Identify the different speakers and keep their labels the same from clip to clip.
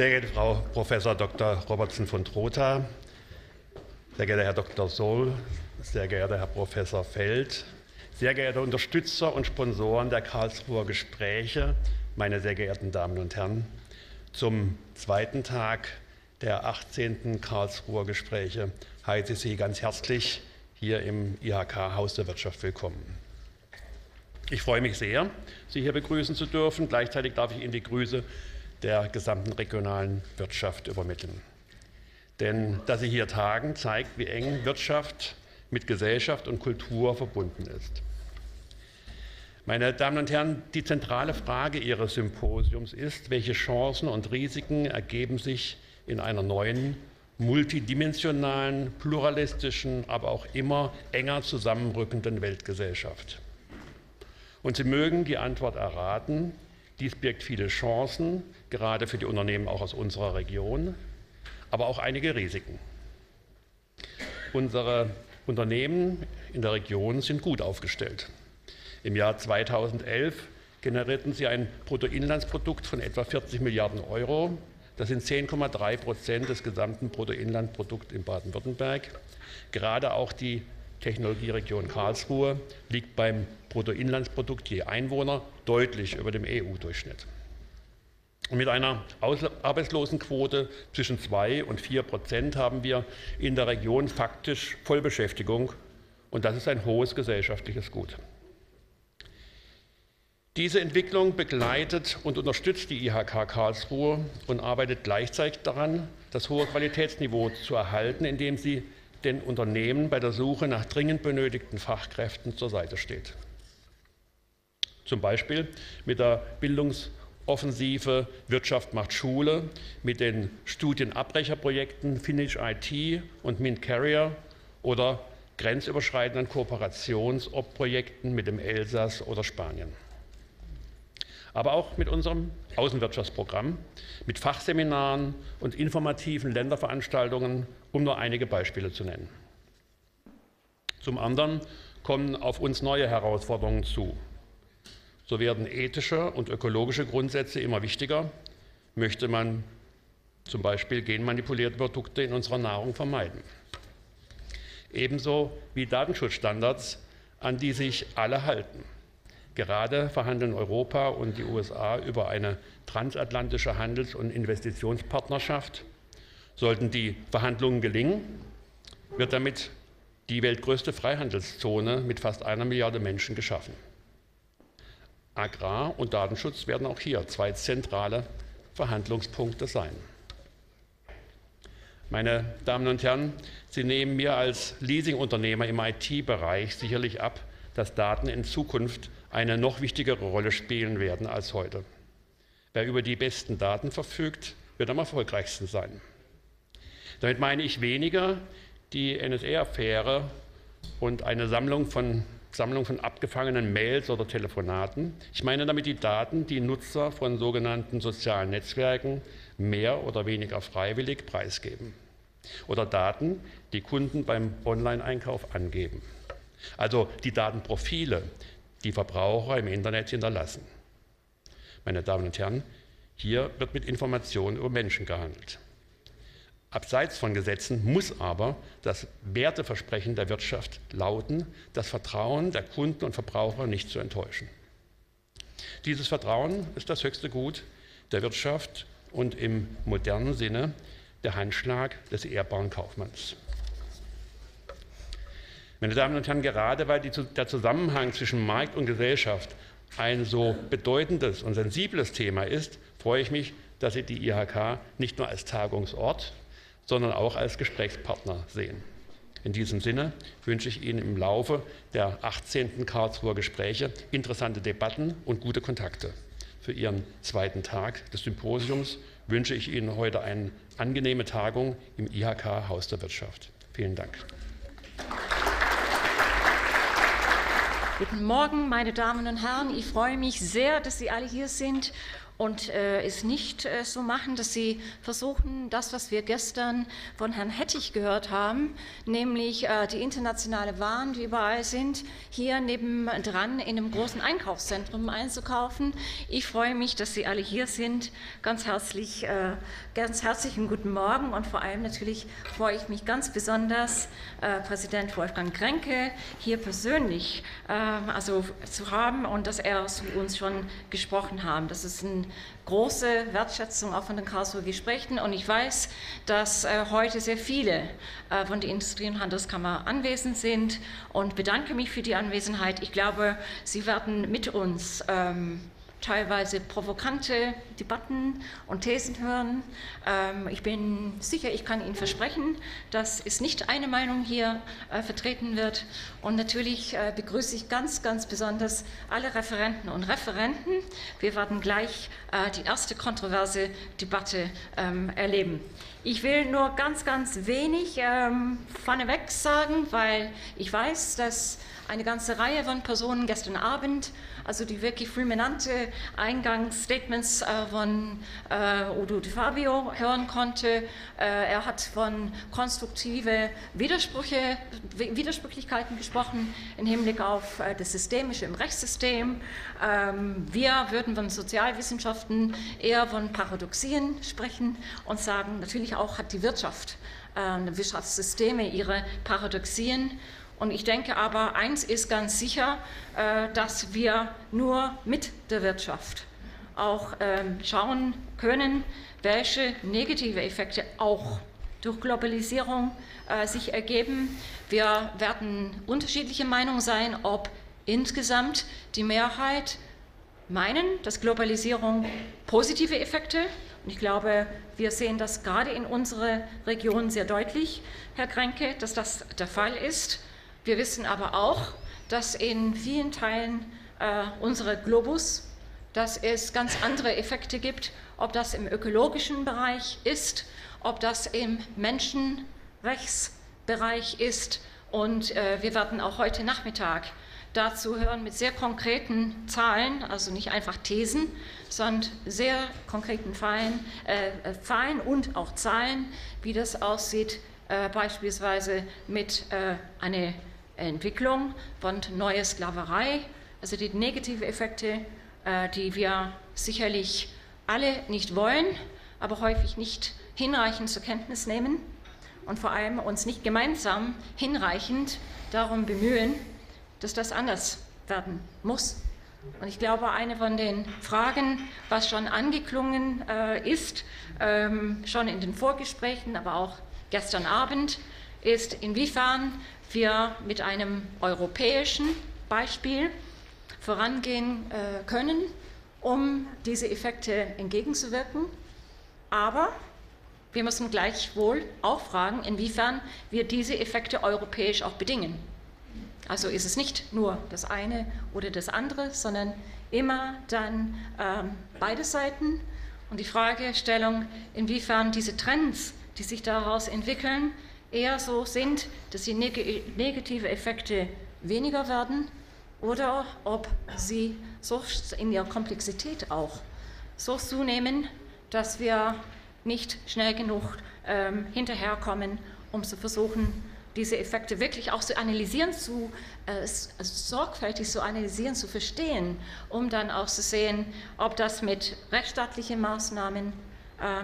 Speaker 1: Sehr geehrte Frau Prof. Dr. Robertson von Trotha, sehr geehrter Herr Dr. Sohl, sehr geehrter Herr Professor Feld, sehr geehrte Unterstützer und Sponsoren der Karlsruher Gespräche, meine sehr geehrten Damen und Herren, zum zweiten Tag der 18. Karlsruher Gespräche heiße ich Sie ganz herzlich hier im IHK Haus der Wirtschaft willkommen. Ich freue mich sehr, Sie hier begrüßen zu dürfen. Gleichzeitig darf ich Ihnen die Grüße der gesamten regionalen Wirtschaft übermitteln. Denn dass Sie hier tagen, zeigt, wie eng Wirtschaft mit Gesellschaft und Kultur verbunden ist. Meine Damen und Herren, die zentrale Frage Ihres Symposiums ist, welche Chancen und Risiken ergeben sich in einer neuen, multidimensionalen, pluralistischen, aber auch immer enger zusammenrückenden Weltgesellschaft. Und Sie mögen die Antwort erraten, dies birgt viele Chancen, gerade für die Unternehmen auch aus unserer Region, aber auch einige Risiken. Unsere Unternehmen in der Region sind gut aufgestellt. Im Jahr 2011 generierten sie ein Bruttoinlandsprodukt von etwa 40 Milliarden Euro. Das sind 10,3 Prozent des gesamten Bruttoinlandsprodukts in Baden-Württemberg. Gerade auch die Technologieregion Karlsruhe liegt beim Bruttoinlandsprodukt je Einwohner deutlich über dem EU-Durchschnitt. Mit einer Arbeitslosenquote zwischen 2 und 4 Prozent haben wir in der Region faktisch Vollbeschäftigung und das ist ein hohes gesellschaftliches Gut. Diese Entwicklung begleitet und unterstützt die IHK Karlsruhe und arbeitet gleichzeitig daran, das hohe Qualitätsniveau zu erhalten, indem sie den Unternehmen bei der Suche nach dringend benötigten Fachkräften zur Seite steht. Zum Beispiel mit der Bildungsoffensive Wirtschaft macht Schule, mit den Studienabbrecherprojekten Finish IT und Mint Carrier oder grenzüberschreitenden Kooperationsprojekten mit dem Elsass oder Spanien. Aber auch mit unserem Außenwirtschaftsprogramm, mit Fachseminaren und informativen Länderveranstaltungen um nur einige Beispiele zu nennen. Zum anderen kommen auf uns neue Herausforderungen zu. So werden ethische und ökologische Grundsätze immer wichtiger. Möchte man zum Beispiel genmanipulierte Produkte in unserer Nahrung vermeiden. Ebenso wie Datenschutzstandards, an die sich alle halten. Gerade verhandeln Europa und die USA über eine transatlantische Handels- und Investitionspartnerschaft Sollten die Verhandlungen gelingen, wird damit die weltgrößte Freihandelszone mit fast einer Milliarde Menschen geschaffen. Agrar- und Datenschutz werden auch hier zwei zentrale Verhandlungspunkte sein. Meine Damen und Herren, Sie nehmen mir als Leasingunternehmer im IT-Bereich sicherlich ab, dass Daten in Zukunft eine noch wichtigere Rolle spielen werden als heute. Wer über die besten Daten verfügt, wird am erfolgreichsten sein. Damit meine ich weniger die NSA-Affäre und eine Sammlung von, Sammlung von abgefangenen Mails oder Telefonaten. Ich meine damit die Daten, die Nutzer von sogenannten sozialen Netzwerken mehr oder weniger freiwillig preisgeben. Oder Daten, die Kunden beim Online-Einkauf angeben. Also die Datenprofile, die Verbraucher im Internet hinterlassen. Meine Damen und Herren, hier wird mit Informationen über Menschen gehandelt. Abseits von Gesetzen muss aber das Werteversprechen der Wirtschaft lauten, das Vertrauen der Kunden und Verbraucher nicht zu enttäuschen. Dieses Vertrauen ist das höchste Gut der Wirtschaft und im modernen Sinne der Handschlag des ehrbaren Kaufmanns. Meine Damen und Herren, gerade weil die, der Zusammenhang zwischen Markt und Gesellschaft ein so bedeutendes und sensibles Thema ist, freue ich mich, dass Sie die IHK nicht nur als Tagungsort, sondern auch als Gesprächspartner sehen. In diesem Sinne wünsche ich Ihnen im Laufe der 18. Karlsruher Gespräche interessante Debatten und gute Kontakte. Für Ihren zweiten Tag des Symposiums wünsche ich Ihnen heute eine angenehme Tagung im IHK Haus der Wirtschaft. Vielen Dank.
Speaker 2: Guten Morgen, meine Damen und Herren. Ich freue mich sehr, dass Sie alle hier sind und äh, es nicht äh, so machen, dass sie versuchen, das, was wir gestern von Herrn Hettich gehört haben, nämlich äh, die internationale Waren, die überall sind, hier nebendran in einem großen Einkaufszentrum einzukaufen. Ich freue mich, dass Sie alle hier sind. Ganz herzlich, äh, ganz herzlichen guten Morgen und vor allem natürlich freue ich mich ganz besonders, äh, Präsident Wolfgang Kränke hier persönlich ähm, also zu haben und dass er zu uns schon gesprochen haben. Das ist eine große Wertschätzung auch von den Karlsruher Gesprächen und ich weiß, dass äh, heute sehr viele äh, von der Industrie- und Handelskammer anwesend sind und bedanke mich für die Anwesenheit. Ich glaube, Sie werden mit uns ähm, teilweise provokante Debatten und Thesen hören. Ähm, ich bin sicher, ich kann Ihnen versprechen, dass es nicht eine Meinung hier äh, vertreten wird. Und natürlich äh, begrüße ich ganz, ganz besonders alle Referenten und Referenten. Wir werden gleich äh, die erste kontroverse Debatte ähm, erleben. Ich will nur ganz, ganz wenig ähm, vorneweg sagen, weil ich weiß, dass eine ganze Reihe von Personen gestern Abend also die wirklich fulminante Eingangsstatements äh, von äh, Udo Di Fabio hören konnte. Äh, er hat von konstruktive Widersprüche, Widersprüchlichkeiten gesprochen im Hinblick auf das Systemische im Rechtssystem. Ähm, wir würden von Sozialwissenschaften eher von Paradoxien sprechen und sagen, natürlich auch hat die Wirtschaft, Wirtschaftssysteme ihre Paradoxien. Und ich denke aber, eins ist ganz sicher, äh, dass wir nur mit der Wirtschaft auch ähm, schauen können, welche negative Effekte auch durch Globalisierung äh, sich ergeben. Wir werden unterschiedliche Meinungen sein, ob insgesamt die Mehrheit meinen, dass Globalisierung positive Effekte, und ich glaube, wir sehen das gerade in unserer Region sehr deutlich, Herr Kränke, dass das der Fall ist. Wir wissen aber auch, dass in vielen Teilen äh, unserer Globus, dass es ganz andere Effekte gibt, ob das im ökologischen Bereich ist, ob das im Menschenrechtsbereich ist. Und äh, wir werden auch heute Nachmittag dazu hören mit sehr konkreten Zahlen, also nicht einfach Thesen, sondern sehr konkreten Zahlen, äh, Zahlen und auch Zahlen, wie das aussieht, äh, beispielsweise mit äh, einer Entwicklung von neuer Sklaverei, also die negativen Effekte, äh, die wir sicherlich alle nicht wollen, aber häufig nicht hinreichend zur Kenntnis nehmen und vor allem uns nicht gemeinsam hinreichend darum bemühen, dass das anders werden muss. Und ich glaube, eine von den Fragen, was schon angeklungen äh, ist, ähm, schon in den Vorgesprächen, aber auch gestern Abend, ist, inwiefern wir mit einem europäischen Beispiel vorangehen äh, können, um diese Effekte entgegenzuwirken. Aber wir müssen gleichwohl auch fragen, inwiefern wir diese Effekte europäisch auch bedingen. Also ist es nicht nur das eine oder das andere, sondern immer dann ähm, beide Seiten. Und die Fragestellung, inwiefern diese Trends, die sich daraus entwickeln, eher so sind, dass die neg negative Effekte weniger werden oder ob sie so in ihrer Komplexität auch so zunehmen, dass wir nicht schnell genug ähm, hinterherkommen, um zu versuchen, diese Effekte wirklich auch zu analysieren, zu, äh, also sorgfältig zu analysieren, zu verstehen, um dann auch zu sehen, ob das mit rechtsstaatlichen Maßnahmen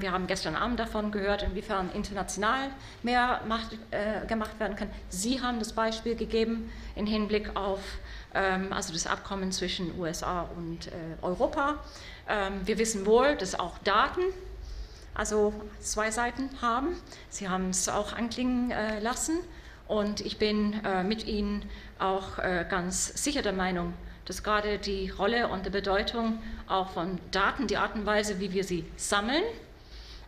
Speaker 2: wir haben gestern Abend davon gehört, inwiefern international mehr macht, äh, gemacht werden kann. Sie haben das Beispiel gegeben im Hinblick auf ähm, also das Abkommen zwischen USA und äh, Europa. Ähm, wir wissen wohl, dass auch Daten also zwei Seiten haben. Sie haben es auch anklingen äh, lassen und ich bin äh, mit Ihnen auch äh, ganz sicher der Meinung, dass gerade die Rolle und die Bedeutung auch von Daten, die Art und Weise, wie wir sie sammeln,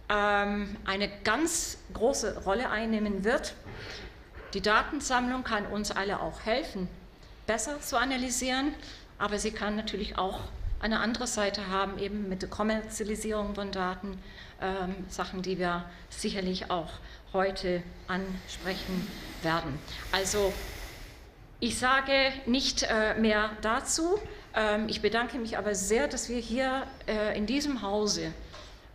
Speaker 2: ähm, eine ganz große Rolle einnehmen wird. Die Datensammlung kann uns alle auch helfen, besser zu analysieren, aber sie kann natürlich auch eine andere Seite haben, eben mit der Kommerzialisierung von Daten, ähm, Sachen, die wir sicherlich auch heute ansprechen werden. Also ich sage nicht äh, mehr dazu. Ähm, ich bedanke mich aber sehr, dass wir hier äh, in diesem Hause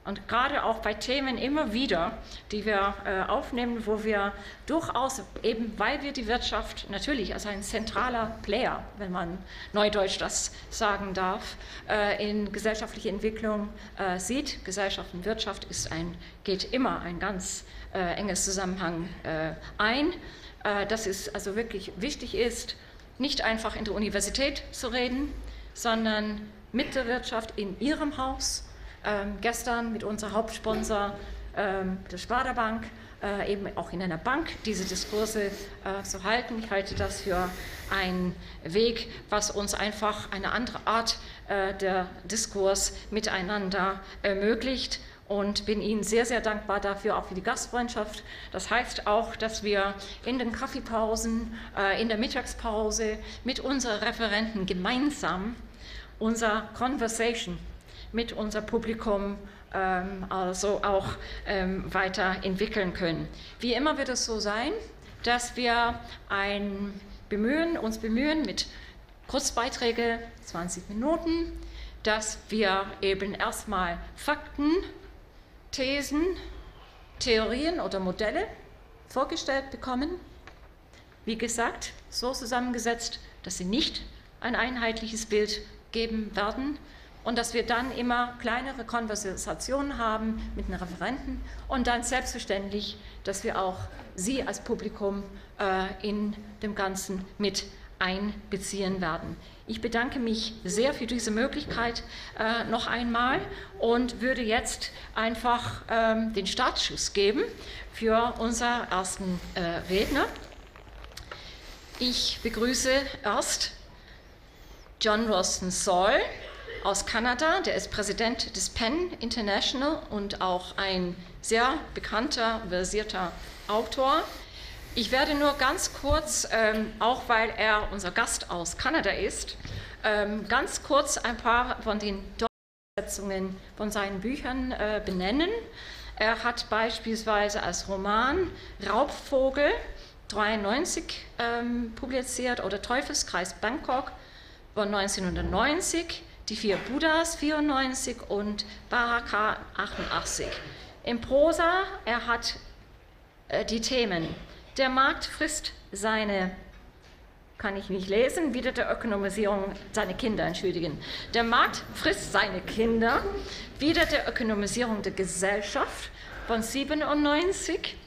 Speaker 2: und gerade auch bei Themen immer wieder, die wir äh, aufnehmen, wo wir durchaus, eben weil wir die Wirtschaft natürlich als ein zentraler Player, wenn man neudeutsch das sagen darf, äh, in gesellschaftliche Entwicklung äh, sieht. Gesellschaft und Wirtschaft ist ein, geht immer ein ganz äh, enges Zusammenhang äh, ein. Äh, dass es also wirklich wichtig ist, nicht einfach in der Universität zu reden, sondern mit der Wirtschaft in ihrem Haus ähm, gestern mit unserem Hauptsponsor ähm, der Sparda-Bank, äh, eben auch in einer Bank diese Diskurse äh, zu halten. Ich halte das für einen Weg, was uns einfach eine andere Art äh, der Diskurs miteinander ermöglicht und bin Ihnen sehr, sehr dankbar dafür, auch für die Gastfreundschaft. Das heißt auch, dass wir in den Kaffeepausen, äh, in der Mittagspause mit unseren Referenten gemeinsam unser Conversation mit unser Publikum ähm, also auch ähm, weiterentwickeln können. Wie immer wird es so sein, dass wir ein bemühen, uns bemühen mit Kurzbeiträge, 20 Minuten, dass wir eben erstmal Fakten, Thesen, Theorien oder Modelle vorgestellt bekommen. Wie gesagt, so zusammengesetzt, dass sie nicht ein einheitliches Bild geben werden, und dass wir dann immer kleinere Konversationen haben mit den Referenten und dann selbstverständlich, dass wir auch Sie als Publikum äh, in dem Ganzen mit einbeziehen werden. Ich bedanke mich sehr für diese Möglichkeit äh, noch einmal und würde jetzt einfach ähm, den Startschuss geben für unseren ersten äh, Redner. Ich begrüße erst John Roston Saul aus Kanada, der ist Präsident des Penn International und auch ein sehr bekannter, versierter Autor. Ich werde nur ganz kurz, ähm, auch weil er unser Gast aus Kanada ist, ähm, ganz kurz ein paar von den Übersetzungen von seinen Büchern äh, benennen. Er hat beispielsweise als Roman Raubvogel 93 ähm, publiziert oder Teufelskreis Bangkok von 1990 die vier Buddhas 94 und Baraka 88. Im Prosa, er hat äh, die Themen, der Markt frisst seine, kann ich nicht lesen, wieder der Ökonomisierung, seine Kinder, entschuldigen. Der Markt frisst seine Kinder, wieder der Ökonomisierung der Gesellschaft von 97.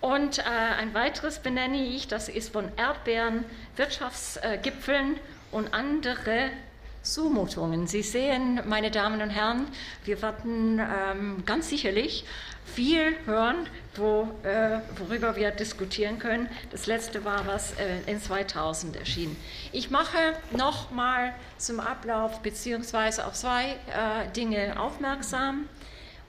Speaker 2: Und äh, ein weiteres benenne ich, das ist von Erdbeeren, Wirtschaftsgipfeln und andere Zumutungen. Sie sehen, meine Damen und Herren, wir werden ähm, ganz sicherlich viel hören, wo, äh, worüber wir diskutieren können. Das letzte war, was äh, in 2000 erschien. Ich mache nochmal zum Ablauf beziehungsweise auf zwei äh, Dinge aufmerksam.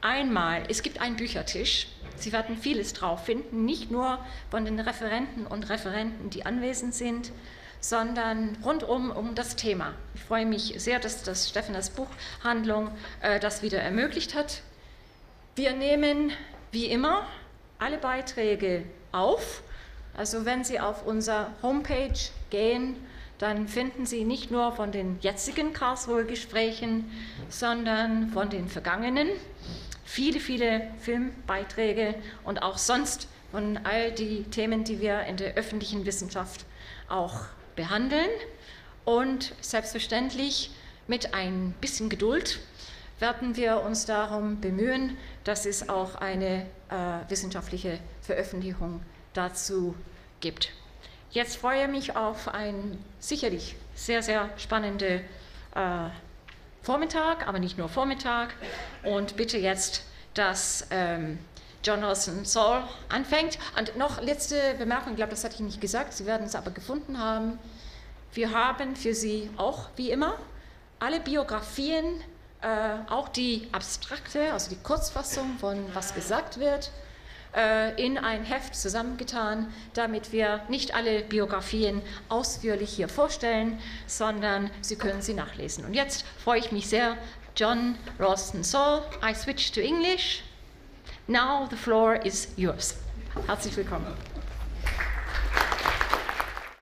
Speaker 2: Einmal, es gibt einen Büchertisch. Sie werden vieles drauf finden, nicht nur von den Referenten und Referenten, die anwesend sind, sondern rundum um das Thema. Ich freue mich sehr, dass das Stephanas Buchhandlung äh, das wieder ermöglicht hat. Wir nehmen wie immer alle Beiträge auf. Also wenn Sie auf unsere Homepage gehen, dann finden Sie nicht nur von den jetzigen Karlsruher Gesprächen, sondern von den vergangenen viele, viele Filmbeiträge und auch sonst von all die Themen, die wir in der öffentlichen Wissenschaft auch behandeln und selbstverständlich mit ein bisschen Geduld werden wir uns darum bemühen, dass es auch eine äh, wissenschaftliche Veröffentlichung dazu gibt. Jetzt freue ich mich auf einen sicherlich sehr, sehr spannenden äh, Vormittag, aber nicht nur Vormittag und bitte jetzt, dass ähm, Jonathan Saul anfängt. Und noch letzte Bemerkung, ich glaube, das hatte ich nicht gesagt, Sie werden es aber gefunden haben. Wir haben für Sie auch, wie immer, alle Biografien, äh, auch die abstrakte, also die Kurzfassung von was gesagt wird, äh, in ein Heft zusammengetan, damit wir nicht alle Biografien ausführlich hier vorstellen, sondern Sie können sie nachlesen. Und jetzt freue ich mich sehr, John Ralston Saul. I switch to English. Now the floor is yours. Herzlich willkommen.